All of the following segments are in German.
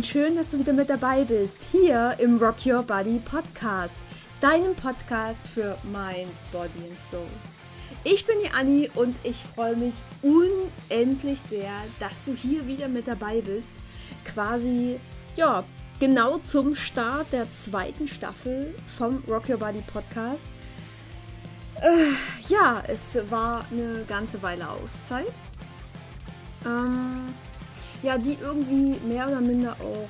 und schön, dass du wieder mit dabei bist, hier im Rock Your Body Podcast, deinem Podcast für Mind, Body and Soul. Ich bin die Anni und ich freue mich unendlich sehr, dass du hier wieder mit dabei bist. Quasi, ja, genau zum Start der zweiten Staffel vom Rock Your Body Podcast. Äh, ja, es war eine ganze Weile Auszeit. Ähm, ja, die irgendwie mehr oder minder auch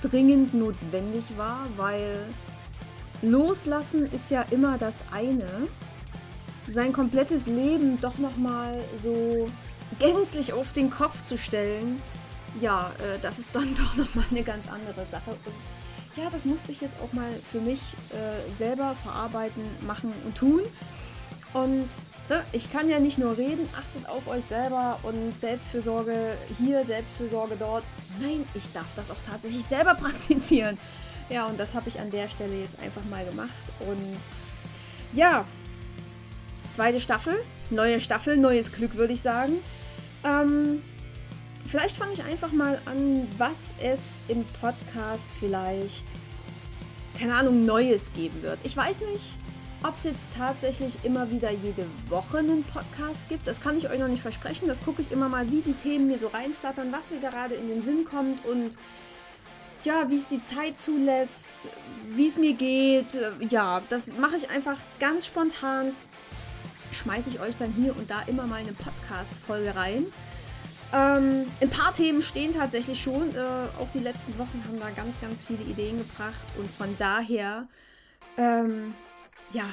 dringend notwendig war, weil loslassen ist ja immer das eine. Sein komplettes Leben doch nochmal so gänzlich auf den Kopf zu stellen, ja, äh, das ist dann doch nochmal eine ganz andere Sache. Und ja, das musste ich jetzt auch mal für mich äh, selber verarbeiten, machen und tun. Und ne, ich kann ja nicht nur reden, achtet auf euch selber und Selbstfürsorge hier, Selbstfürsorge dort. Nein, ich darf das auch tatsächlich selber praktizieren. Ja, und das habe ich an der Stelle jetzt einfach mal gemacht. Und ja, zweite Staffel, neue Staffel, neues Glück, würde ich sagen. Ähm, vielleicht fange ich einfach mal an, was es im Podcast vielleicht, keine Ahnung, Neues geben wird. Ich weiß nicht, ob es jetzt tatsächlich immer wieder jede Woche einen Podcast gibt, das kann ich euch noch nicht versprechen. Das gucke ich immer mal, wie die Themen mir so reinflattern, was mir gerade in den Sinn kommt und ja, wie es die Zeit zulässt, wie es mir geht. Ja, das mache ich einfach ganz spontan. Schmeiße ich euch dann hier und da immer mal eine Podcast-Folge rein. Ähm, ein paar Themen stehen tatsächlich schon. Äh, auch die letzten Wochen haben da ganz, ganz viele Ideen gebracht. Und von daher ähm, ja,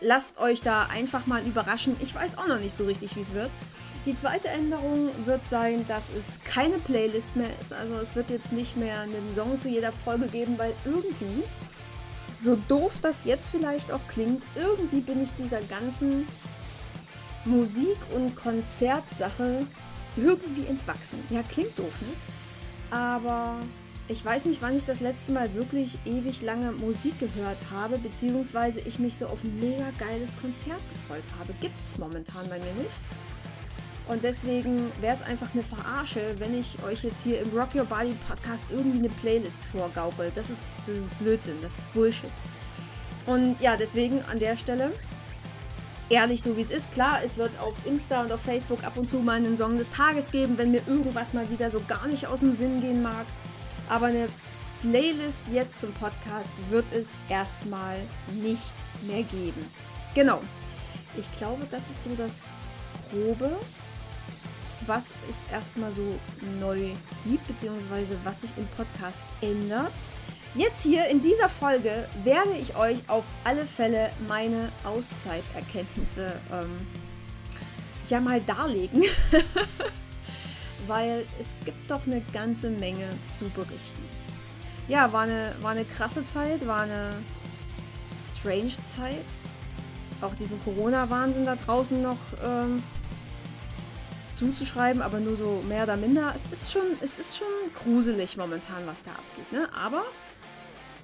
lasst euch da einfach mal überraschen. Ich weiß auch noch nicht so richtig, wie es wird. Die zweite Änderung wird sein, dass es keine Playlist mehr ist. Also es wird jetzt nicht mehr einen Song zu jeder Folge geben, weil irgendwie, so doof das jetzt vielleicht auch klingt, irgendwie bin ich dieser ganzen Musik- und Konzertsache irgendwie entwachsen. Ja, klingt doof, ne? Aber ich weiß nicht, wann ich das letzte Mal wirklich ewig lange Musik gehört habe, beziehungsweise ich mich so auf ein mega geiles Konzert gefreut habe. Gibt es momentan bei mir nicht. Und deswegen wäre es einfach eine Verarsche, wenn ich euch jetzt hier im Rock Your Body Podcast irgendwie eine Playlist vorgaukel. Das ist, das ist Blödsinn, das ist Bullshit. Und ja, deswegen an der Stelle ehrlich so wie es ist. Klar, es wird auf Insta und auf Facebook ab und zu mal einen Song des Tages geben, wenn mir irgendwas mal wieder so gar nicht aus dem Sinn gehen mag. Aber eine Playlist jetzt zum Podcast wird es erstmal nicht mehr geben. Genau. Ich glaube, das ist so das Grobe, was es erstmal so neu gibt, beziehungsweise was sich im Podcast ändert. Jetzt hier in dieser Folge werde ich euch auf alle Fälle meine Auszeiterkenntnisse ähm, ja mal darlegen. weil es gibt doch eine ganze Menge zu berichten. Ja, war eine, war eine krasse Zeit, war eine strange Zeit. Auch diesem Corona-Wahnsinn da draußen noch ähm, zuzuschreiben, aber nur so mehr oder minder. Es ist schon, es ist schon gruselig momentan, was da abgeht. Ne? Aber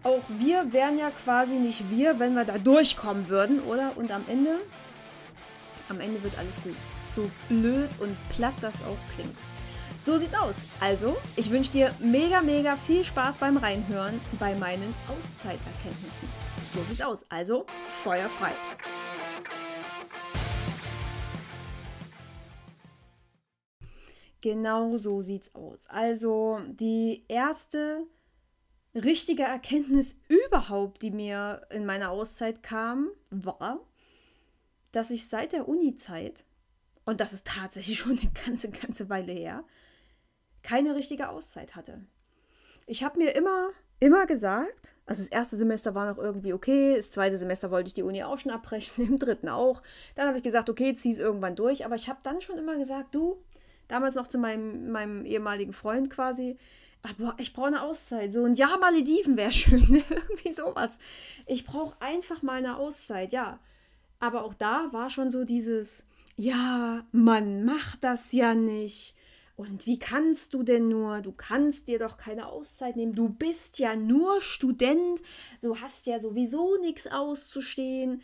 auch wir wären ja quasi nicht wir, wenn wir da durchkommen würden, oder? Und am Ende, am Ende wird alles gut. So blöd und platt das auch klingt. So sieht's aus. Also, ich wünsche dir mega, mega viel Spaß beim Reinhören bei meinen Auszeiterkenntnissen. So sieht's aus. Also, Feuer frei. Genau so sieht's aus. Also, die erste richtige Erkenntnis überhaupt, die mir in meiner Auszeit kam, war, dass ich seit der Uni-Zeit, und das ist tatsächlich schon eine ganze, ganze Weile her, keine richtige Auszeit hatte. Ich habe mir immer, immer gesagt, also das erste Semester war noch irgendwie okay, das zweite Semester wollte ich die Uni auch schon abbrechen, im dritten auch. Dann habe ich gesagt, okay, zieh es irgendwann durch. Aber ich habe dann schon immer gesagt, du, damals noch zu meinem, meinem ehemaligen Freund quasi, aber ich brauche eine Auszeit. So ein Jahr Malediven wäre schön, ne? irgendwie sowas. Ich brauche einfach mal eine Auszeit, ja. Aber auch da war schon so dieses, ja, man macht das ja nicht. Und wie kannst du denn nur? Du kannst dir doch keine Auszeit nehmen. Du bist ja nur Student. Du hast ja sowieso nichts auszustehen.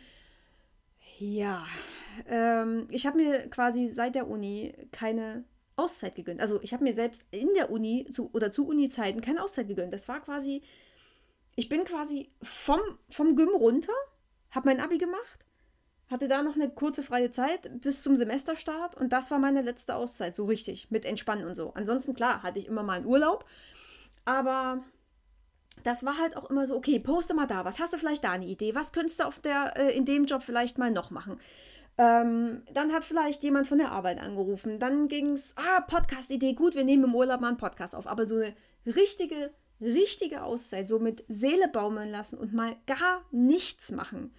Ja, ähm, ich habe mir quasi seit der Uni keine Auszeit gegönnt. Also ich habe mir selbst in der Uni zu, oder zu Uni-Zeiten keine Auszeit gegönnt. Das war quasi, ich bin quasi vom, vom Gym runter, habe mein Abi gemacht, hatte da noch eine kurze freie Zeit bis zum Semesterstart und das war meine letzte Auszeit, so richtig, mit Entspannen und so. Ansonsten, klar, hatte ich immer mal einen Urlaub, aber das war halt auch immer so, okay, poste mal da, was hast du vielleicht da eine Idee, was könntest du auf der, äh, in dem Job vielleicht mal noch machen? Ähm, dann hat vielleicht jemand von der Arbeit angerufen. Dann ging es, ah, Podcast-Idee, gut, wir nehmen im Urlaub mal einen Podcast auf. Aber so eine richtige, richtige Auszeit, so mit Seele baumeln lassen und mal gar nichts machen.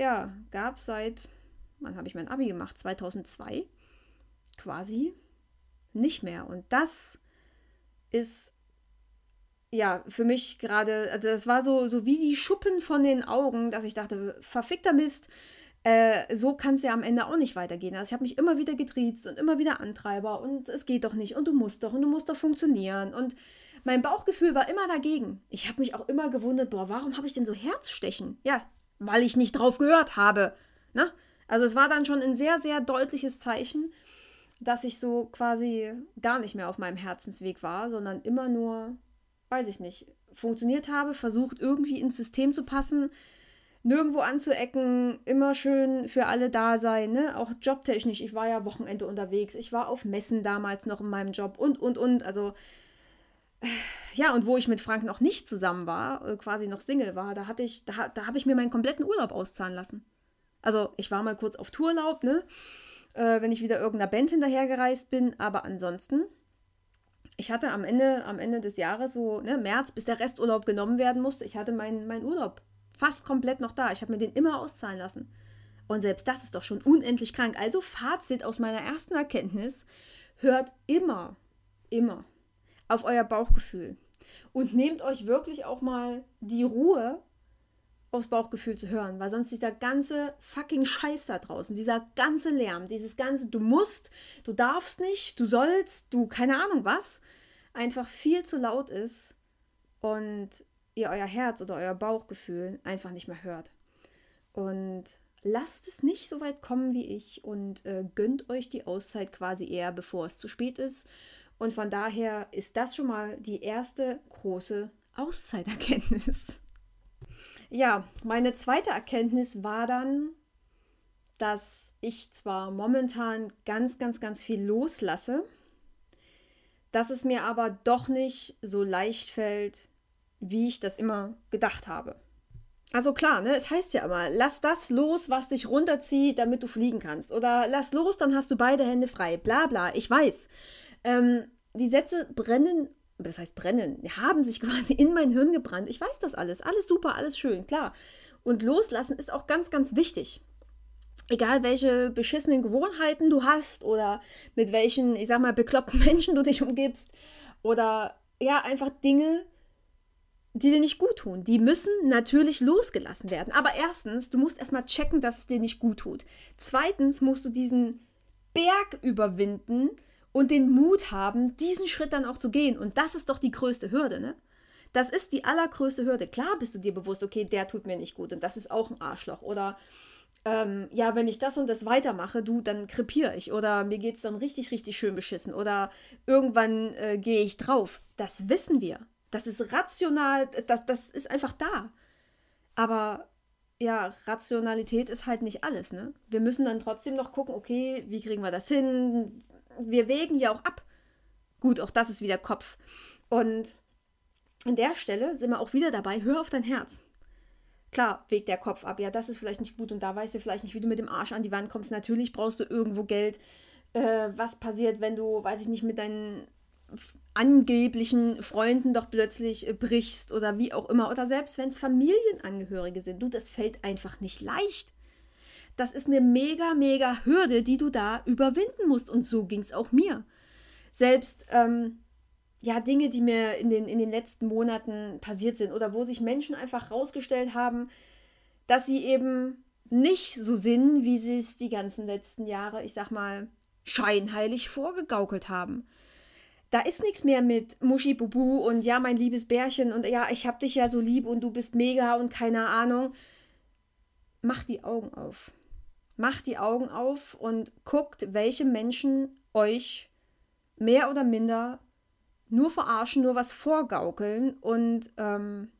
Ja, gab seit, wann habe ich mein Abi gemacht? 2002 quasi nicht mehr. Und das ist ja für mich gerade, also das war so, so wie die Schuppen von den Augen, dass ich dachte, verfickter Mist äh, so kann es ja am Ende auch nicht weitergehen. Also ich habe mich immer wieder getriezt und immer wieder Antreiber und es geht doch nicht und du musst doch und du musst doch funktionieren. Und mein Bauchgefühl war immer dagegen. Ich habe mich auch immer gewundert, boah, warum habe ich denn so Herzstechen? Ja, weil ich nicht drauf gehört habe. Ne? Also es war dann schon ein sehr, sehr deutliches Zeichen, dass ich so quasi gar nicht mehr auf meinem Herzensweg war, sondern immer nur, weiß ich nicht, funktioniert habe, versucht irgendwie ins System zu passen, nirgendwo anzuecken, immer schön für alle da sein, ne? Auch jobtechnisch. Ich war ja Wochenende unterwegs, ich war auf Messen damals noch in meinem Job und, und, und. Also, ja, und wo ich mit Frank noch nicht zusammen war, äh, quasi noch Single war, da hatte ich, da, da habe ich mir meinen kompletten Urlaub auszahlen lassen. Also, ich war mal kurz auf Tourlaub, ne? Äh, wenn ich wieder irgendeiner Band hinterhergereist bin, aber ansonsten ich hatte am Ende, am Ende des Jahres, so ne, März, bis der Resturlaub genommen werden musste, ich hatte meinen mein Urlaub fast komplett noch da. Ich habe mir den immer auszahlen lassen. Und selbst das ist doch schon unendlich krank. Also Fazit aus meiner ersten Erkenntnis, hört immer, immer auf euer Bauchgefühl. Und nehmt euch wirklich auch mal die Ruhe, aufs Bauchgefühl zu hören, weil sonst dieser ganze fucking Scheiß da draußen, dieser ganze Lärm, dieses ganze, du musst, du darfst nicht, du sollst, du keine Ahnung was, einfach viel zu laut ist und ihr euer Herz oder euer Bauchgefühl einfach nicht mehr hört. Und lasst es nicht so weit kommen wie ich und äh, gönnt euch die Auszeit quasi eher, bevor es zu spät ist. Und von daher ist das schon mal die erste große Auszeiterkenntnis. Ja, meine zweite Erkenntnis war dann, dass ich zwar momentan ganz, ganz, ganz viel loslasse, dass es mir aber doch nicht so leicht fällt, wie ich das immer gedacht habe. Also klar, ne, es heißt ja immer, lass das los, was dich runterzieht, damit du fliegen kannst. Oder lass los, dann hast du beide Hände frei. Bla bla, ich weiß. Ähm, die Sätze brennen, das heißt brennen, haben sich quasi in mein Hirn gebrannt. Ich weiß das alles. Alles super, alles schön, klar. Und loslassen ist auch ganz, ganz wichtig. Egal welche beschissenen Gewohnheiten du hast oder mit welchen, ich sag mal, bekloppten Menschen du dich umgibst. Oder ja, einfach Dinge, die dir nicht gut tun. Die müssen natürlich losgelassen werden. Aber erstens, du musst erstmal checken, dass es dir nicht gut tut. Zweitens musst du diesen Berg überwinden und den Mut haben, diesen Schritt dann auch zu gehen. Und das ist doch die größte Hürde, ne? Das ist die allergrößte Hürde. Klar bist du dir bewusst, okay, der tut mir nicht gut und das ist auch ein Arschloch. Oder ähm, ja, wenn ich das und das weitermache, du, dann krepiere ich. Oder mir geht es dann richtig, richtig schön beschissen. Oder irgendwann äh, gehe ich drauf. Das wissen wir. Das ist rational, das, das ist einfach da. Aber ja, Rationalität ist halt nicht alles, ne? Wir müssen dann trotzdem noch gucken, okay, wie kriegen wir das hin? Wir wägen ja auch ab. Gut, auch das ist wieder Kopf. Und an der Stelle sind wir auch wieder dabei, hör auf dein Herz. Klar, wägt der Kopf ab, ja, das ist vielleicht nicht gut und da weißt du vielleicht nicht, wie du mit dem Arsch an die Wand kommst. Natürlich brauchst du irgendwo Geld. Äh, was passiert, wenn du, weiß ich nicht, mit deinen angeblichen Freunden doch plötzlich äh, brichst oder wie auch immer. Oder selbst wenn es Familienangehörige sind. Du, das fällt einfach nicht leicht. Das ist eine mega, mega Hürde, die du da überwinden musst. Und so ging es auch mir. Selbst, ähm, ja, Dinge, die mir in den, in den letzten Monaten passiert sind oder wo sich Menschen einfach rausgestellt haben, dass sie eben nicht so sind, wie sie es die ganzen letzten Jahre, ich sag mal, scheinheilig vorgegaukelt haben da ist nichts mehr mit Muschi Bubu und ja, mein liebes Bärchen und ja, ich hab dich ja so lieb und du bist mega und keine Ahnung. Macht die Augen auf. Macht die Augen auf und guckt, welche Menschen euch mehr oder minder nur verarschen, nur was vorgaukeln und ähm,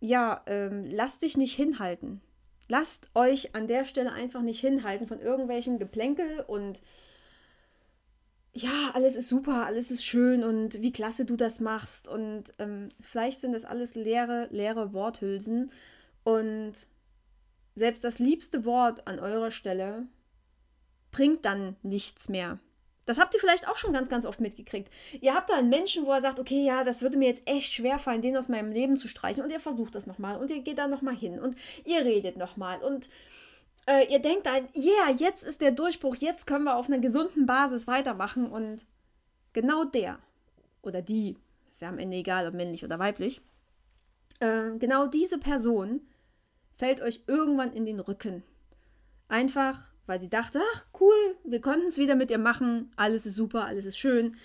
ja, ähm, lasst dich nicht hinhalten. Lasst euch an der Stelle einfach nicht hinhalten von irgendwelchen Geplänkel und ja, alles ist super, alles ist schön und wie klasse du das machst. Und ähm, vielleicht sind das alles leere, leere Worthülsen. Und selbst das liebste Wort an eurer Stelle bringt dann nichts mehr. Das habt ihr vielleicht auch schon ganz, ganz oft mitgekriegt. Ihr habt da einen Menschen, wo er sagt, okay, ja, das würde mir jetzt echt schwer fallen, den aus meinem Leben zu streichen. Und ihr versucht das nochmal und ihr geht da nochmal hin und ihr redet nochmal und äh, ihr denkt dann, yeah, jetzt ist der Durchbruch, jetzt können wir auf einer gesunden Basis weitermachen. Und genau der oder die, ist ja am Ende egal, ob männlich oder weiblich, äh, genau diese Person fällt euch irgendwann in den Rücken. Einfach, weil sie dachte, ach cool, wir konnten es wieder mit ihr machen, alles ist super, alles ist schön.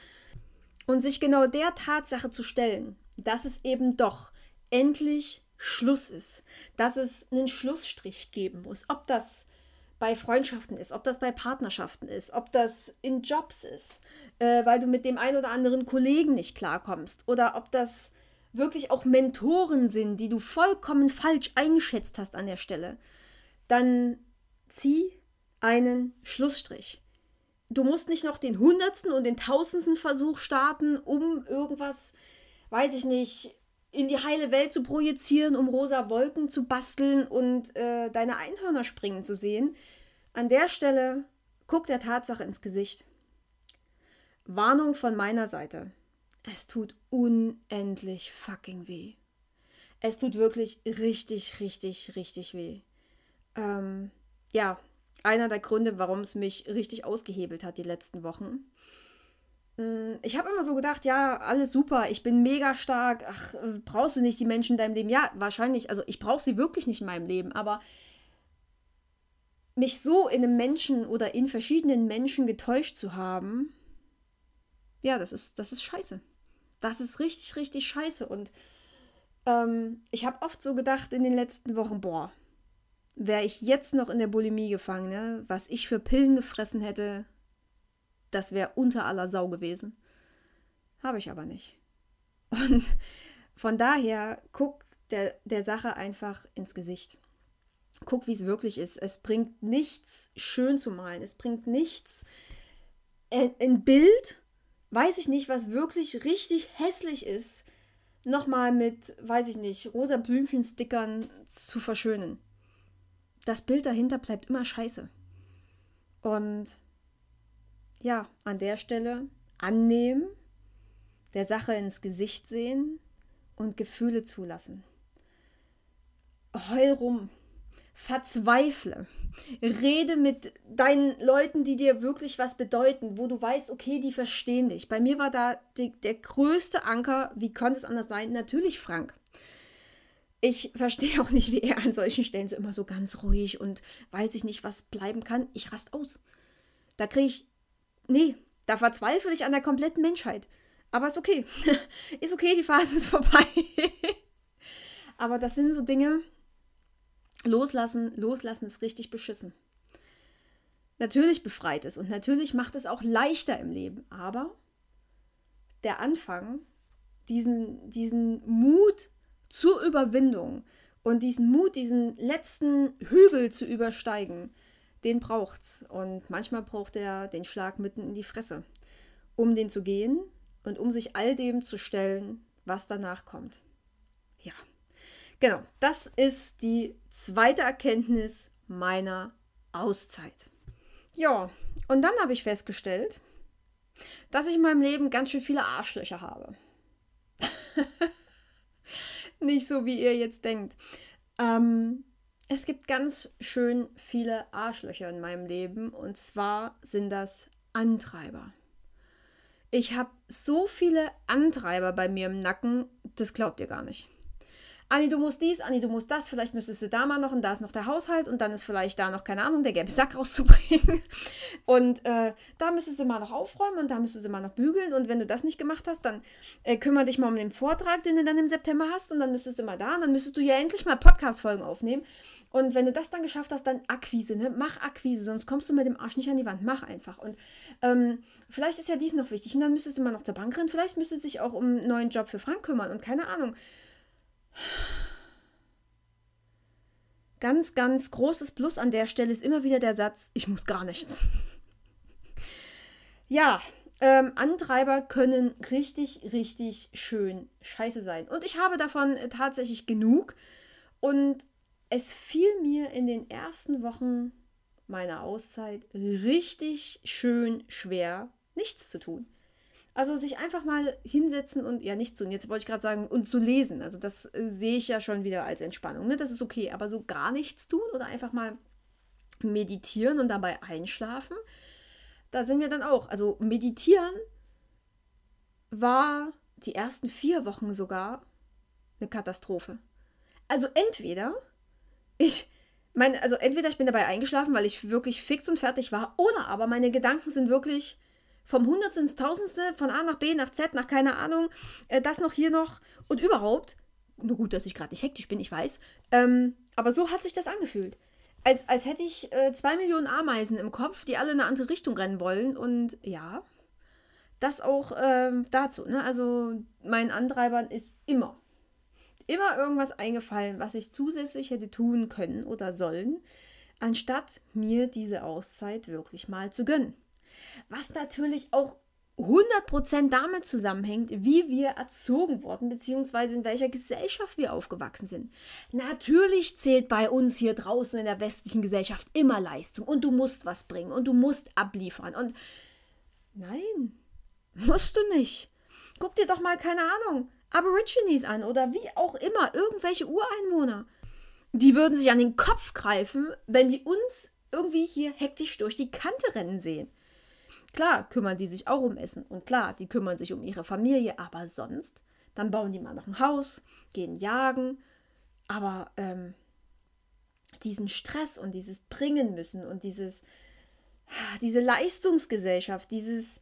Und sich genau der Tatsache zu stellen, dass es eben doch endlich Schluss ist, dass es einen Schlussstrich geben muss, ob das bei Freundschaften ist, ob das bei Partnerschaften ist, ob das in Jobs ist, äh, weil du mit dem einen oder anderen Kollegen nicht klarkommst oder ob das wirklich auch Mentoren sind, die du vollkommen falsch eingeschätzt hast an der Stelle, dann zieh einen Schlussstrich. Du musst nicht noch den hundertsten und den tausendsten Versuch starten, um irgendwas, weiß ich nicht, in die heile Welt zu projizieren, um rosa Wolken zu basteln und äh, deine Einhörner springen zu sehen. An der Stelle guck der Tatsache ins Gesicht. Warnung von meiner Seite. Es tut unendlich fucking weh. Es tut wirklich richtig, richtig, richtig weh. Ähm, ja, einer der Gründe, warum es mich richtig ausgehebelt hat die letzten Wochen. Mm, ich habe immer so gedacht, ja, alles super, ich bin mega stark. Ach, brauchst du nicht die Menschen in deinem Leben? Ja, wahrscheinlich, also ich brauche sie wirklich nicht in meinem Leben, aber mich so in einem Menschen oder in verschiedenen Menschen getäuscht zu haben, ja, das ist, das ist scheiße. Das ist richtig, richtig scheiße. Und ähm, ich habe oft so gedacht in den letzten Wochen, boah, wäre ich jetzt noch in der Bulimie gefangen, ne? was ich für Pillen gefressen hätte, das wäre unter aller Sau gewesen. Habe ich aber nicht. Und von daher guck der, der Sache einfach ins Gesicht. Guck, wie es wirklich ist. Es bringt nichts, schön zu malen. Es bringt nichts, ein Bild, weiß ich nicht, was wirklich richtig hässlich ist, nochmal mit, weiß ich nicht, rosa Blümchen-Stickern zu verschönen. Das Bild dahinter bleibt immer scheiße. Und ja, an der Stelle annehmen, der Sache ins Gesicht sehen und Gefühle zulassen. Heul rum, verzweifle, rede mit deinen Leuten, die dir wirklich was bedeuten, wo du weißt, okay, die verstehen dich. Bei mir war da die, der größte Anker, wie konnte es anders sein? Natürlich Frank. Ich verstehe auch nicht, wie er an solchen Stellen so immer so ganz ruhig und weiß ich nicht, was bleiben kann. Ich rast aus. Da kriege ich Nee, da verzweifle ich an der kompletten Menschheit. Aber ist okay. ist okay, die Phase ist vorbei. Aber das sind so Dinge. Loslassen, loslassen ist richtig beschissen. Natürlich befreit es und natürlich macht es auch leichter im Leben. Aber der Anfang, diesen, diesen Mut zur Überwindung und diesen Mut, diesen letzten Hügel zu übersteigen, den braucht's. Und manchmal braucht er den Schlag mitten in die Fresse, um den zu gehen und um sich all dem zu stellen, was danach kommt. Ja, genau. Das ist die zweite Erkenntnis meiner Auszeit. Ja, und dann habe ich festgestellt, dass ich in meinem Leben ganz schön viele Arschlöcher habe. Nicht so, wie ihr jetzt denkt. Ähm, es gibt ganz schön viele Arschlöcher in meinem Leben und zwar sind das Antreiber. Ich habe so viele Antreiber bei mir im Nacken, das glaubt ihr gar nicht. Anni, du musst dies, Anni, du musst das, vielleicht müsstest du da mal noch und da ist noch der Haushalt und dann ist vielleicht da noch, keine Ahnung, der gelbe Sack rauszubringen. Und äh, da müsstest du mal noch aufräumen und da müsstest du mal noch bügeln und wenn du das nicht gemacht hast, dann äh, kümmere dich mal um den Vortrag, den du dann im September hast und dann müsstest du mal da und dann müsstest du ja endlich mal Podcast-Folgen aufnehmen. Und wenn du das dann geschafft hast, dann Akquise, ne? Mach Akquise, sonst kommst du mit dem Arsch nicht an die Wand. Mach einfach. Und ähm, vielleicht ist ja dies noch wichtig. Und dann müsstest du mal noch zur Bank rennen. Vielleicht müsstest du dich auch um einen neuen Job für Frank kümmern und keine Ahnung. Ganz, ganz großes Plus an der Stelle ist immer wieder der Satz, ich muss gar nichts. ja, ähm, Antreiber können richtig, richtig schön scheiße sein. Und ich habe davon tatsächlich genug. Und es fiel mir in den ersten Wochen meiner Auszeit richtig schön schwer, nichts zu tun. Also sich einfach mal hinsetzen und ja nichts tun. Jetzt wollte ich gerade sagen, und zu lesen. Also das äh, sehe ich ja schon wieder als Entspannung. Ne? Das ist okay. Aber so gar nichts tun oder einfach mal meditieren und dabei einschlafen, da sind wir dann auch. Also meditieren war die ersten vier Wochen sogar eine Katastrophe. Also entweder ich meine, also entweder ich bin dabei eingeschlafen, weil ich wirklich fix und fertig war, oder aber meine Gedanken sind wirklich vom Hundertsten ins Tausendste, von A nach B, nach Z, nach keine Ahnung, äh, das noch, hier noch und überhaupt. Nur gut, dass ich gerade nicht hektisch bin, ich weiß. Ähm, aber so hat sich das angefühlt. Als, als hätte ich äh, zwei Millionen Ameisen im Kopf, die alle in eine andere Richtung rennen wollen. Und ja, das auch äh, dazu. Ne? Also mein Antreibern ist immer, immer irgendwas eingefallen, was ich zusätzlich hätte tun können oder sollen, anstatt mir diese Auszeit wirklich mal zu gönnen. Was natürlich auch 100% damit zusammenhängt, wie wir erzogen wurden, beziehungsweise in welcher Gesellschaft wir aufgewachsen sind. Natürlich zählt bei uns hier draußen in der westlichen Gesellschaft immer Leistung und du musst was bringen und du musst abliefern. Und nein, musst du nicht. Guck dir doch mal, keine Ahnung, Aborigines an oder wie auch immer, irgendwelche Ureinwohner. Die würden sich an den Kopf greifen, wenn die uns irgendwie hier hektisch durch die Kante rennen sehen. Klar kümmern die sich auch um Essen und klar, die kümmern sich um ihre Familie, aber sonst, dann bauen die mal noch ein Haus, gehen jagen, aber ähm, diesen Stress und dieses Bringen müssen und dieses, diese Leistungsgesellschaft, dieses,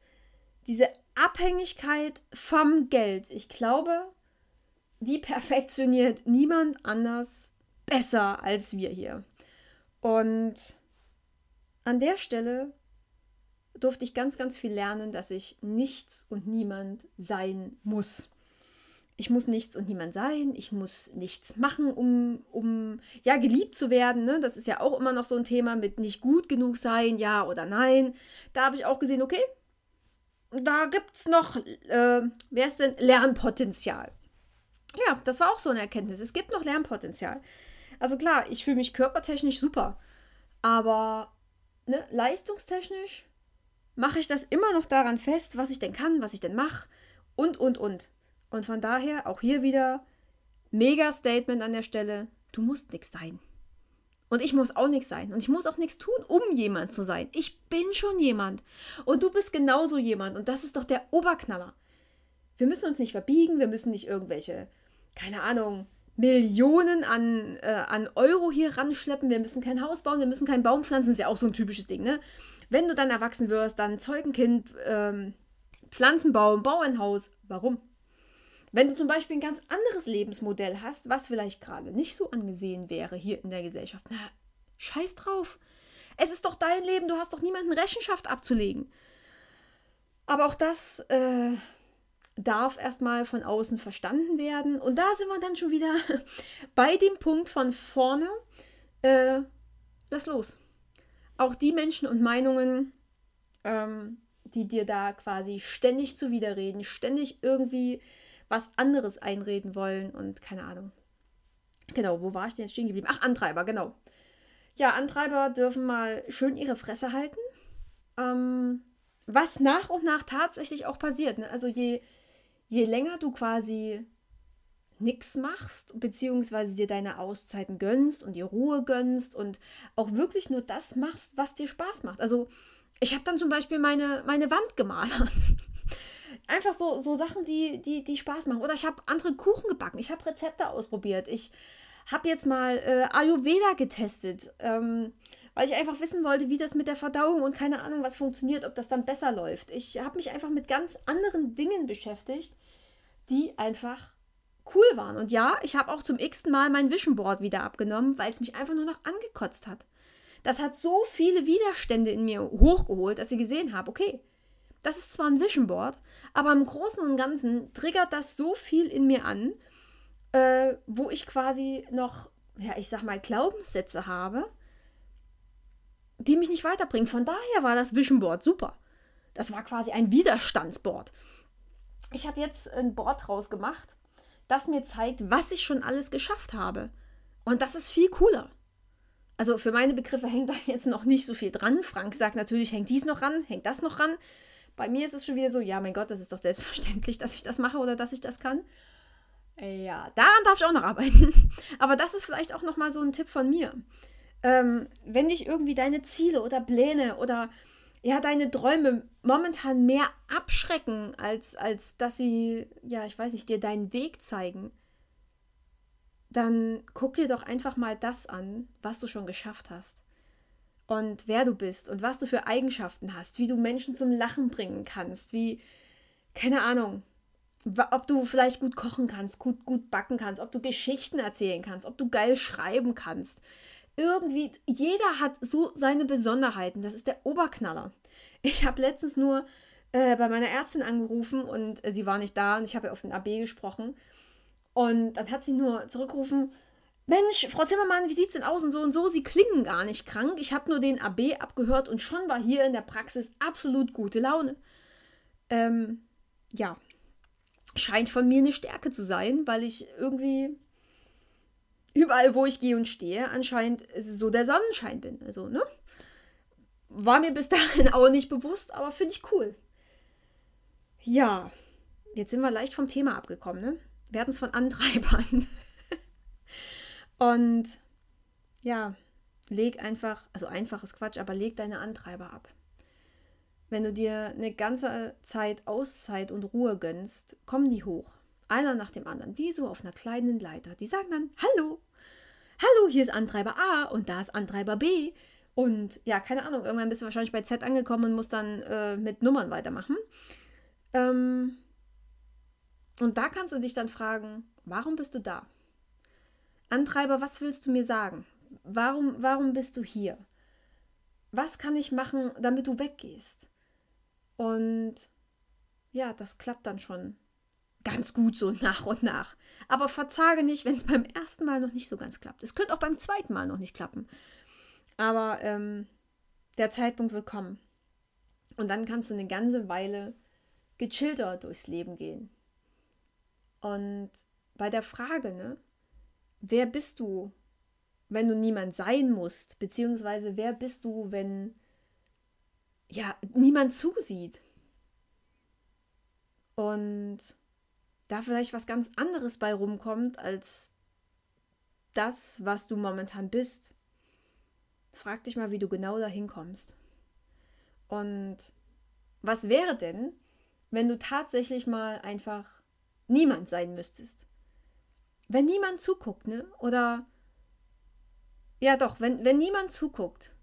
diese Abhängigkeit vom Geld, ich glaube, die perfektioniert niemand anders besser als wir hier. Und an der Stelle durfte ich ganz, ganz viel lernen, dass ich nichts und niemand sein muss. Ich muss nichts und niemand sein, ich muss nichts machen, um, um ja, geliebt zu werden. Ne? Das ist ja auch immer noch so ein Thema mit nicht gut genug sein, ja oder nein. Da habe ich auch gesehen, okay, da gibt es noch, äh, wer ist denn, Lernpotenzial. Ja, das war auch so eine Erkenntnis. Es gibt noch Lernpotenzial. Also klar, ich fühle mich körpertechnisch super, aber ne, leistungstechnisch mache ich das immer noch daran fest, was ich denn kann, was ich denn mache und, und, und. Und von daher auch hier wieder mega Statement an der Stelle, du musst nichts sein. Und ich muss auch nichts sein. Und ich muss auch nichts tun, um jemand zu sein. Ich bin schon jemand. Und du bist genauso jemand. Und das ist doch der Oberknaller. Wir müssen uns nicht verbiegen, wir müssen nicht irgendwelche, keine Ahnung, Millionen an, äh, an Euro hier ranschleppen. Wir müssen kein Haus bauen, wir müssen keinen Baum pflanzen. Ist ja auch so ein typisches Ding, ne? Wenn du dann erwachsen wirst, dann Zeugenkind, ähm, Pflanzenbaum, bau ein Haus. Warum? Wenn du zum Beispiel ein ganz anderes Lebensmodell hast, was vielleicht gerade nicht so angesehen wäre hier in der Gesellschaft, na, scheiß drauf. Es ist doch dein Leben, du hast doch niemanden Rechenschaft abzulegen. Aber auch das äh, darf erstmal von außen verstanden werden. Und da sind wir dann schon wieder bei dem Punkt von vorne. Äh, lass los auch die Menschen und Meinungen, ähm, die dir da quasi ständig zuwiderreden, ständig irgendwie was anderes einreden wollen und keine Ahnung. Genau, wo war ich denn jetzt stehen geblieben? Ach, Antreiber, genau. Ja, Antreiber dürfen mal schön ihre Fresse halten. Ähm, was nach und nach tatsächlich auch passiert. Ne? Also je, je länger du quasi nichts machst, beziehungsweise dir deine Auszeiten gönnst und dir Ruhe gönnst und auch wirklich nur das machst, was dir Spaß macht. Also ich habe dann zum Beispiel meine, meine Wand gemalert. einfach so, so Sachen, die, die, die Spaß machen. Oder ich habe andere Kuchen gebacken. Ich habe Rezepte ausprobiert. Ich habe jetzt mal äh, Ayurveda getestet, ähm, weil ich einfach wissen wollte, wie das mit der Verdauung und keine Ahnung, was funktioniert, ob das dann besser läuft. Ich habe mich einfach mit ganz anderen Dingen beschäftigt, die einfach cool waren. Und ja, ich habe auch zum x-ten Mal mein Vision Board wieder abgenommen, weil es mich einfach nur noch angekotzt hat. Das hat so viele Widerstände in mir hochgeholt, dass ich gesehen habe, okay, das ist zwar ein Vision Board, aber im Großen und Ganzen triggert das so viel in mir an, äh, wo ich quasi noch, ja, ich sag mal, Glaubenssätze habe, die mich nicht weiterbringen. Von daher war das Vision Board super. Das war quasi ein Widerstandsboard. Ich habe jetzt ein Board draus gemacht, das mir zeigt, was ich schon alles geschafft habe. Und das ist viel cooler. Also für meine Begriffe hängt da jetzt noch nicht so viel dran. Frank sagt natürlich, hängt dies noch ran, hängt das noch ran. Bei mir ist es schon wieder so, ja, mein Gott, das ist doch selbstverständlich, dass ich das mache oder dass ich das kann. Ja, daran darf ich auch noch arbeiten. Aber das ist vielleicht auch noch mal so ein Tipp von mir. Ähm, wenn dich irgendwie deine Ziele oder Pläne oder ja, deine Träume momentan mehr abschrecken, als, als dass sie, ja, ich weiß nicht, dir deinen Weg zeigen, dann guck dir doch einfach mal das an, was du schon geschafft hast. Und wer du bist und was du für Eigenschaften hast, wie du Menschen zum Lachen bringen kannst, wie, keine Ahnung, ob du vielleicht gut kochen kannst, gut, gut backen kannst, ob du Geschichten erzählen kannst, ob du geil schreiben kannst. Irgendwie, jeder hat so seine Besonderheiten. Das ist der Oberknaller. Ich habe letztens nur äh, bei meiner Ärztin angerufen und äh, sie war nicht da und ich habe ja auf den AB gesprochen. Und dann hat sie nur zurückgerufen, Mensch, Frau Zimmermann, wie sieht's denn aus und so und so? Sie klingen gar nicht krank. Ich habe nur den AB abgehört und schon war hier in der Praxis absolut gute Laune. Ähm, ja, scheint von mir eine Stärke zu sein, weil ich irgendwie überall, wo ich gehe und stehe, anscheinend so der Sonnenschein bin. Also, ne? War mir bis dahin auch nicht bewusst, aber finde ich cool. Ja, jetzt sind wir leicht vom Thema abgekommen, ne? werden es von Antreibern. Und ja, leg einfach, also einfaches Quatsch, aber leg deine Antreiber ab. Wenn du dir eine ganze Zeit Auszeit und Ruhe gönnst, kommen die hoch. Einer nach dem anderen, wie so auf einer kleinen Leiter. Die sagen dann, hallo, hallo, hier ist Antreiber A und da ist Antreiber B. Und ja, keine Ahnung, irgendwann bist du wahrscheinlich bei Z angekommen und musst dann äh, mit Nummern weitermachen. Ähm, und da kannst du dich dann fragen, warum bist du da? Antreiber, was willst du mir sagen? Warum, warum bist du hier? Was kann ich machen, damit du weggehst? Und ja, das klappt dann schon ganz gut so nach und nach. Aber verzage nicht, wenn es beim ersten Mal noch nicht so ganz klappt. Es könnte auch beim zweiten Mal noch nicht klappen. Aber ähm, der Zeitpunkt wird kommen. Und dann kannst du eine ganze Weile gechillter durchs Leben gehen. Und bei der Frage, ne, wer bist du, wenn du niemand sein musst, beziehungsweise wer bist du, wenn ja niemand zusieht und da vielleicht was ganz anderes bei rumkommt als das, was du momentan bist. Frag dich mal, wie du genau dahin kommst. Und was wäre denn, wenn du tatsächlich mal einfach niemand sein müsstest? wenn niemand zuguckt, ne? Oder ja doch, wenn, wenn niemand zuguckt,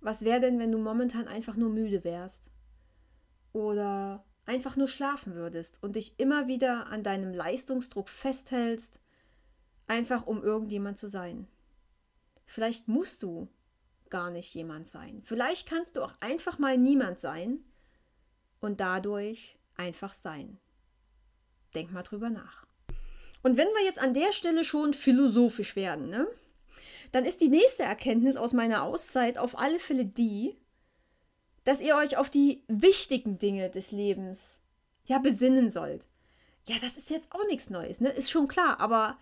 was wäre denn, wenn du momentan einfach nur müde wärst? Oder einfach nur schlafen würdest und dich immer wieder an deinem Leistungsdruck festhältst, einfach um irgendjemand zu sein. Vielleicht musst du gar nicht jemand sein. Vielleicht kannst du auch einfach mal niemand sein und dadurch einfach sein. Denk mal drüber nach. Und wenn wir jetzt an der Stelle schon philosophisch werden, ne, dann ist die nächste Erkenntnis aus meiner Auszeit auf alle Fälle die, dass ihr euch auf die wichtigen Dinge des Lebens ja besinnen sollt. Ja, das ist jetzt auch nichts Neues, ne? Ist schon klar, aber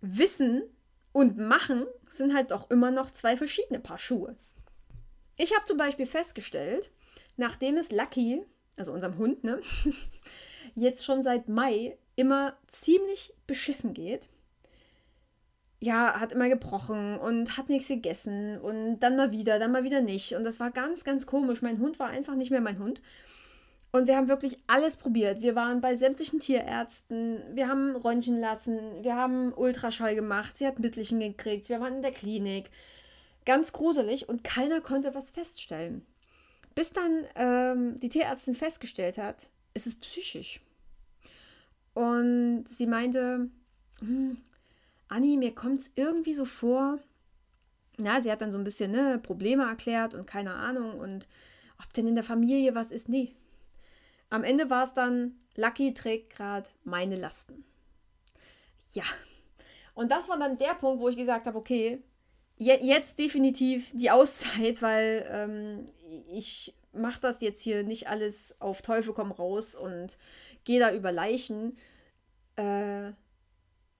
Wissen und Machen sind halt doch immer noch zwei verschiedene Paar Schuhe. Ich habe zum Beispiel festgestellt, nachdem es Lucky, also unserem Hund, ne, jetzt schon seit Mai immer ziemlich beschissen geht. Ja, hat immer gebrochen und hat nichts gegessen und dann mal wieder, dann mal wieder nicht. Und das war ganz, ganz komisch. Mein Hund war einfach nicht mehr mein Hund. Und wir haben wirklich alles probiert. Wir waren bei sämtlichen Tierärzten, wir haben Röntgen lassen, wir haben Ultraschall gemacht, sie hat Mittelchen gekriegt, wir waren in der Klinik. Ganz gruselig und keiner konnte was feststellen. Bis dann ähm, die Tierärztin festgestellt hat, es ist psychisch. Und sie meinte, hm, Anni, mir kommt es irgendwie so vor. Na, sie hat dann so ein bisschen ne, Probleme erklärt und keine Ahnung und ob denn in der Familie was ist. Nee, am Ende war es dann, Lucky trägt gerade meine Lasten. Ja. Und das war dann der Punkt, wo ich gesagt habe, okay, je, jetzt definitiv die Auszeit, weil ähm, ich mache das jetzt hier nicht alles auf Teufel komm raus und gehe da über Leichen. Äh,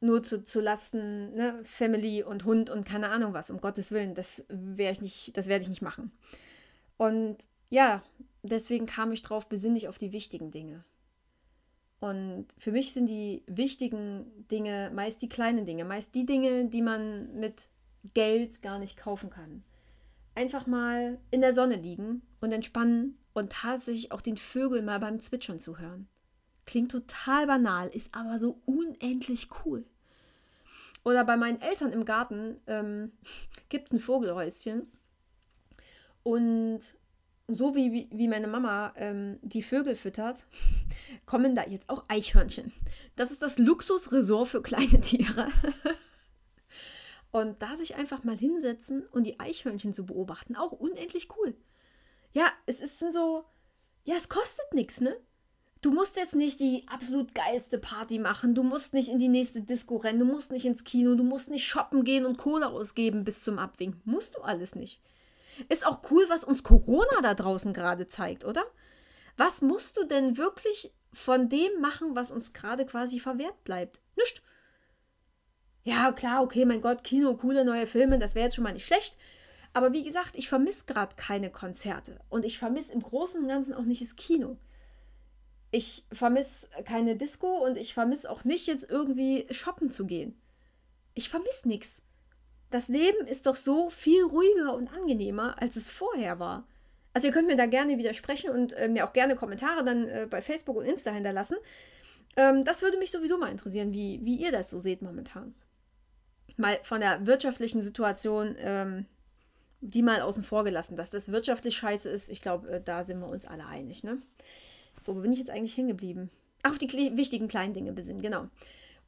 nur zu, zu Lasten ne, Family und Hund und keine Ahnung was, um Gottes Willen, das werde ich nicht, das werde ich nicht machen. Und ja, deswegen kam ich drauf, besinn dich auf die wichtigen Dinge. Und für mich sind die wichtigen Dinge meist die kleinen Dinge, meist die Dinge, die man mit Geld gar nicht kaufen kann. Einfach mal in der Sonne liegen und entspannen und tatsächlich auch den Vögeln mal beim Zwitschern zuhören. Klingt total banal, ist aber so unendlich cool. Oder bei meinen Eltern im Garten ähm, gibt es ein Vogelhäuschen. Und so wie, wie meine Mama ähm, die Vögel füttert, kommen da jetzt auch Eichhörnchen. Das ist das Luxusresort für kleine Tiere. und da sich einfach mal hinsetzen und die Eichhörnchen zu beobachten, auch unendlich cool. Ja, es ist so, ja, es kostet nichts, ne? Du musst jetzt nicht die absolut geilste Party machen, du musst nicht in die nächste Disco rennen, du musst nicht ins Kino, du musst nicht shoppen gehen und Kohle ausgeben bis zum Abwinken. Musst du alles nicht. Ist auch cool, was uns Corona da draußen gerade zeigt, oder? Was musst du denn wirklich von dem machen, was uns gerade quasi verwehrt bleibt? Nicht. Ja, klar, okay, mein Gott, Kino, coole neue Filme, das wäre jetzt schon mal nicht schlecht. Aber wie gesagt, ich vermisse gerade keine Konzerte. Und ich vermisse im Großen und Ganzen auch nicht das Kino. Ich vermisse keine Disco und ich vermisse auch nicht, jetzt irgendwie shoppen zu gehen. Ich vermisse nichts. Das Leben ist doch so viel ruhiger und angenehmer, als es vorher war. Also ihr könnt mir da gerne widersprechen und äh, mir auch gerne Kommentare dann äh, bei Facebook und Insta hinterlassen. Ähm, das würde mich sowieso mal interessieren, wie, wie ihr das so seht momentan. Mal von der wirtschaftlichen Situation, ähm, die mal außen vor gelassen, dass das wirtschaftlich scheiße ist. Ich glaube, äh, da sind wir uns alle einig. Ne? So, wo bin ich jetzt eigentlich hängen geblieben? Auf die wichtigen kleinen Dinge besinnen, genau.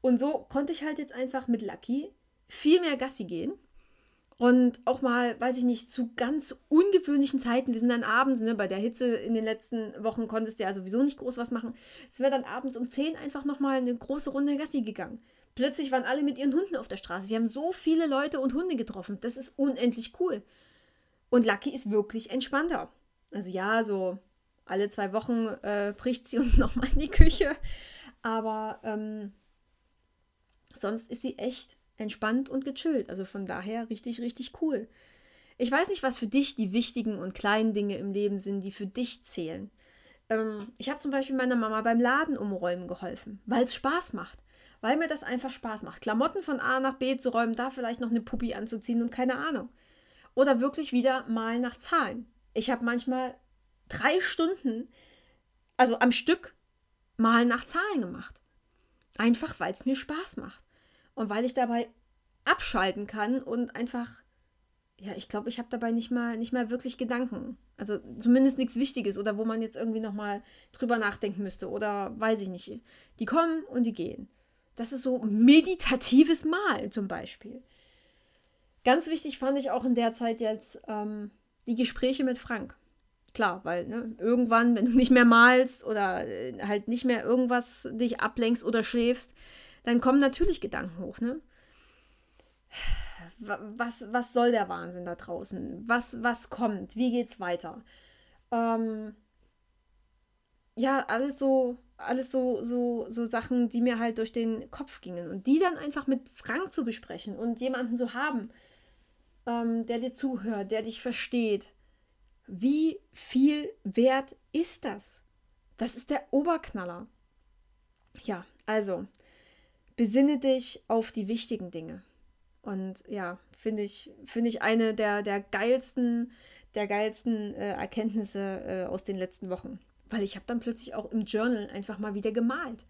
Und so konnte ich halt jetzt einfach mit Lucky viel mehr Gassi gehen. Und auch mal, weiß ich nicht, zu ganz ungewöhnlichen Zeiten. Wir sind dann abends, ne, bei der Hitze in den letzten Wochen konntest du ja sowieso nicht groß was machen. Es wäre dann abends um 10 einfach nochmal eine große Runde Gassi gegangen. Plötzlich waren alle mit ihren Hunden auf der Straße. Wir haben so viele Leute und Hunde getroffen. Das ist unendlich cool. Und Lucky ist wirklich entspannter. Also ja, so alle zwei Wochen äh, bricht sie uns nochmal in die Küche. Aber ähm, sonst ist sie echt entspannt und gechillt. Also von daher richtig, richtig cool. Ich weiß nicht, was für dich die wichtigen und kleinen Dinge im Leben sind, die für dich zählen. Ähm, ich habe zum Beispiel meiner Mama beim Laden umräumen geholfen, weil es Spaß macht. Weil mir das einfach Spaß macht. Klamotten von A nach B zu räumen, da vielleicht noch eine Puppi anzuziehen und keine Ahnung. Oder wirklich wieder mal nach Zahlen. Ich habe manchmal drei Stunden, also am Stück, mal nach Zahlen gemacht. Einfach weil es mir Spaß macht. Und weil ich dabei abschalten kann und einfach, ja, ich glaube, ich habe dabei nicht mal, nicht mal wirklich Gedanken. Also zumindest nichts Wichtiges oder wo man jetzt irgendwie nochmal drüber nachdenken müsste oder weiß ich nicht. Die kommen und die gehen. Das ist so meditatives Mal zum Beispiel. Ganz wichtig fand ich auch in der Zeit jetzt ähm, die Gespräche mit Frank. Klar, weil ne, irgendwann, wenn du nicht mehr malst oder äh, halt nicht mehr irgendwas dich ablenkst oder schläfst, dann kommen natürlich Gedanken hoch, ne? Was, was soll der Wahnsinn da draußen? Was, was kommt? Wie geht's weiter? Ähm, ja, alles so, alles so, so, so Sachen, die mir halt durch den Kopf gingen. Und die dann einfach mit Frank zu besprechen und jemanden zu haben, ähm, der dir zuhört, der dich versteht. Wie viel wert ist das? Das ist der Oberknaller. Ja, also, besinne dich auf die wichtigen Dinge. Und ja, finde ich, finde ich eine der, der geilsten, der geilsten äh, Erkenntnisse äh, aus den letzten Wochen. weil ich habe dann plötzlich auch im Journal einfach mal wieder gemalt.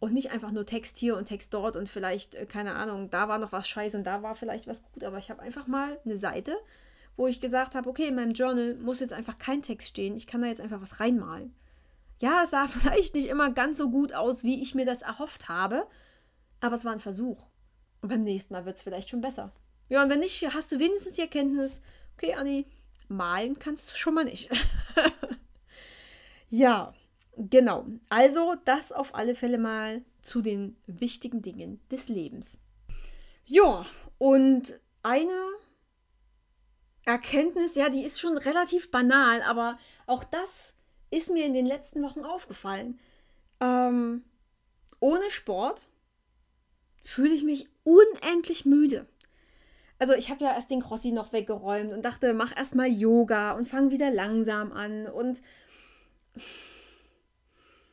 Und nicht einfach nur Text hier und Text dort und vielleicht, äh, keine Ahnung, da war noch was scheiße und da war vielleicht was gut, aber ich habe einfach mal eine Seite, wo ich gesagt habe, okay, in meinem Journal muss jetzt einfach kein Text stehen, ich kann da jetzt einfach was reinmalen. Ja, es sah vielleicht nicht immer ganz so gut aus, wie ich mir das erhofft habe, aber es war ein Versuch. Und beim nächsten Mal wird es vielleicht schon besser. Ja, und wenn nicht, hast du wenigstens die Erkenntnis, okay, Anni, malen kannst du schon mal nicht. ja, genau. Also das auf alle Fälle mal zu den wichtigen Dingen des Lebens. Ja, und eine Erkenntnis, ja, die ist schon relativ banal, aber auch das ist mir in den letzten Wochen aufgefallen. Ähm, ohne Sport fühle ich mich unendlich müde. Also ich habe ja erst den Crossi noch weggeräumt und dachte, mach erstmal Yoga und fang wieder langsam an und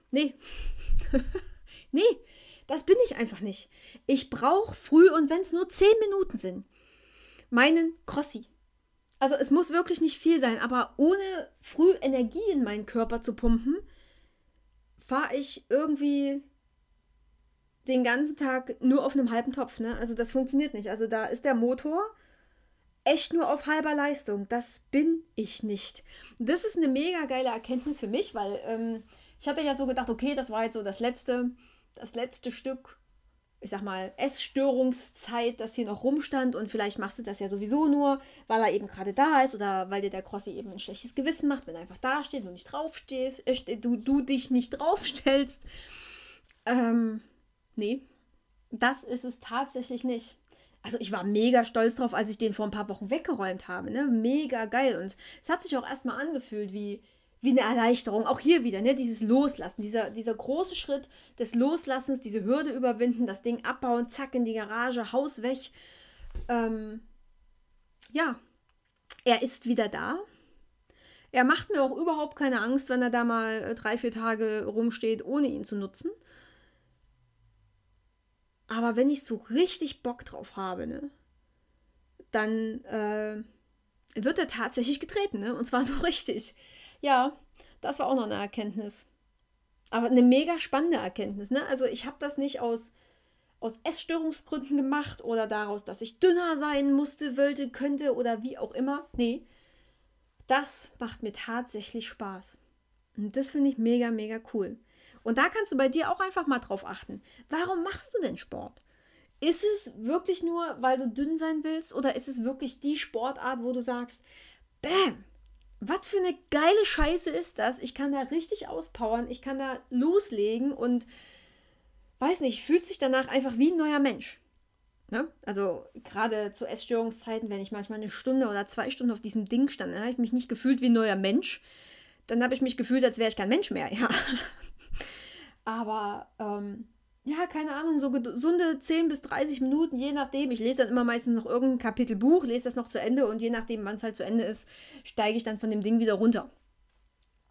nee. nee, das bin ich einfach nicht. Ich brauche früh und wenn es nur 10 Minuten sind, meinen Crossi. Also es muss wirklich nicht viel sein, aber ohne früh Energie in meinen Körper zu pumpen, fahre ich irgendwie den ganzen Tag nur auf einem halben Topf. Ne? Also das funktioniert nicht. Also da ist der Motor echt nur auf halber Leistung. Das bin ich nicht. Das ist eine mega geile Erkenntnis für mich, weil ähm, ich hatte ja so gedacht, okay, das war jetzt so das letzte, das letzte Stück, ich sag mal, Essstörungszeit, das hier noch rumstand und vielleicht machst du das ja sowieso nur, weil er eben gerade da ist oder weil dir der Crossi eben ein schlechtes Gewissen macht, wenn er einfach da steht und nicht draufstehst, äh, du, du dich nicht draufstellst. Ähm, Nee, das ist es tatsächlich nicht. Also ich war mega stolz drauf, als ich den vor ein paar Wochen weggeräumt habe. Ne? Mega geil. Und es hat sich auch erstmal angefühlt wie, wie eine Erleichterung. Auch hier wieder, ne? dieses Loslassen, dieser, dieser große Schritt des Loslassens, diese Hürde überwinden, das Ding abbauen, zack in die Garage, Haus weg. Ähm, ja, er ist wieder da. Er macht mir auch überhaupt keine Angst, wenn er da mal drei, vier Tage rumsteht, ohne ihn zu nutzen. Aber wenn ich so richtig Bock drauf habe, ne, dann äh, wird er tatsächlich getreten, ne? Und zwar so richtig. Ja, das war auch noch eine Erkenntnis. Aber eine mega spannende Erkenntnis, ne? Also ich habe das nicht aus, aus Essstörungsgründen gemacht oder daraus, dass ich dünner sein musste, wollte, könnte oder wie auch immer. Nee, das macht mir tatsächlich Spaß. Und das finde ich mega, mega cool. Und da kannst du bei dir auch einfach mal drauf achten. Warum machst du denn Sport? Ist es wirklich nur, weil du dünn sein willst oder ist es wirklich die Sportart, wo du sagst, bam, was für eine geile Scheiße ist das? Ich kann da richtig auspowern, ich kann da loslegen und weiß nicht, fühlt sich danach einfach wie ein neuer Mensch. Ne? Also gerade zu Essstörungszeiten, wenn ich manchmal eine Stunde oder zwei Stunden auf diesem Ding stand, dann habe ich mich nicht gefühlt wie ein neuer Mensch. Dann habe ich mich gefühlt, als wäre ich kein Mensch mehr. Ja. Aber ähm, ja, keine Ahnung, so gesunde 10 bis 30 Minuten, je nachdem. Ich lese dann immer meistens noch irgendein Kapitel Buch, lese das noch zu Ende und je nachdem, wann es halt zu Ende ist, steige ich dann von dem Ding wieder runter.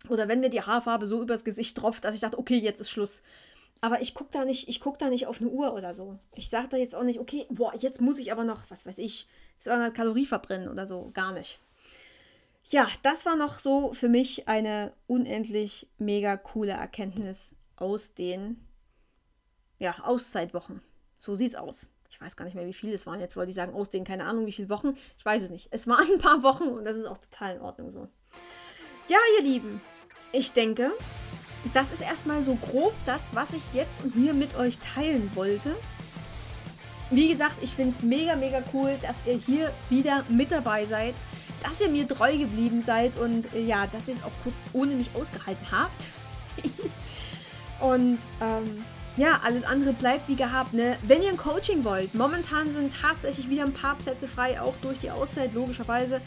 Oder wenn mir die Haarfarbe so übers Gesicht tropft, dass ich dachte, okay, jetzt ist Schluss. Aber ich gucke da nicht, ich gucke da nicht auf eine Uhr oder so. Ich sage da jetzt auch nicht, okay, boah, jetzt muss ich aber noch, was weiß ich, 200 Kalorien verbrennen oder so. Gar nicht. Ja, das war noch so für mich eine unendlich mega coole Erkenntnis aus den ja, Auszeitwochen. So sieht's aus. Ich weiß gar nicht mehr, wie viele es waren. Jetzt wollte ich sagen, aus den, keine Ahnung, wie viele Wochen. Ich weiß es nicht. Es waren ein paar Wochen und das ist auch total in Ordnung so. Ja, ihr Lieben, ich denke, das ist erstmal so grob das, was ich jetzt und hier mit euch teilen wollte. Wie gesagt, ich finde es mega, mega cool, dass ihr hier wieder mit dabei seid, dass ihr mir treu geblieben seid und äh, ja, dass ihr es auch kurz ohne mich ausgehalten habt. und ähm, ja, alles andere bleibt wie gehabt. Ne? Wenn ihr ein Coaching wollt, momentan sind tatsächlich wieder ein paar Plätze frei, auch durch die Auszeit logischerweise.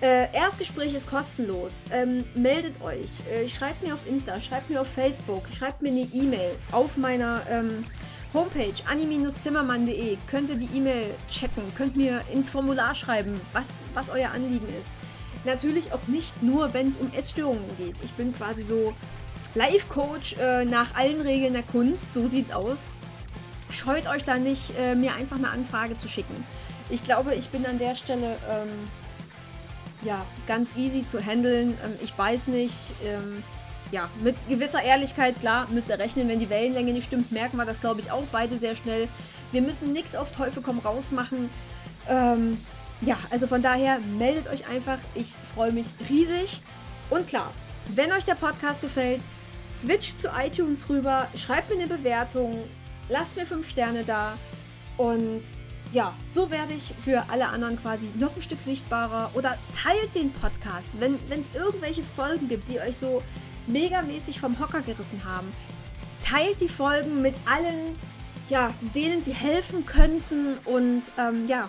Äh, Erstgespräch ist kostenlos. Ähm, meldet euch. Äh, schreibt mir auf Insta, schreibt mir auf Facebook, schreibt mir eine E-Mail auf meiner ähm, Homepage anni-zimmermann.de. Könnt ihr die E-Mail checken, könnt mir ins Formular schreiben, was, was euer Anliegen ist. Natürlich auch nicht nur, wenn es um Essstörungen geht. Ich bin quasi so Life-Coach äh, nach allen Regeln der Kunst. So sieht's aus. Scheut euch da nicht, äh, mir einfach eine Anfrage zu schicken. Ich glaube, ich bin an der Stelle ähm, ja, ganz easy zu handeln. Ähm, ich weiß nicht, ähm, ja, mit gewisser Ehrlichkeit, klar, müsst ihr rechnen, wenn die Wellenlänge nicht stimmt, merken wir das, glaube ich, auch beide sehr schnell. Wir müssen nichts auf Teufel komm raus machen. Ähm, ja, also von daher meldet euch einfach. Ich freue mich riesig. Und klar, wenn euch der Podcast gefällt, switcht zu iTunes rüber, schreibt mir eine Bewertung, lasst mir fünf Sterne da und ja, so werde ich für alle anderen quasi noch ein Stück sichtbarer oder teilt den Podcast, wenn es irgendwelche Folgen gibt, die euch so megamäßig vom Hocker gerissen haben. Teilt die Folgen mit allen, ja, denen sie helfen könnten und ähm, ja,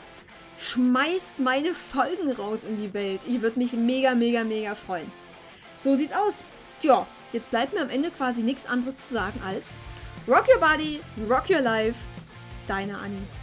schmeißt meine Folgen raus in die Welt. Ich würde mich mega, mega, mega freuen. So sieht's aus. Tja, jetzt bleibt mir am Ende quasi nichts anderes zu sagen als Rock Your Body, Rock Your Life, deine Annie.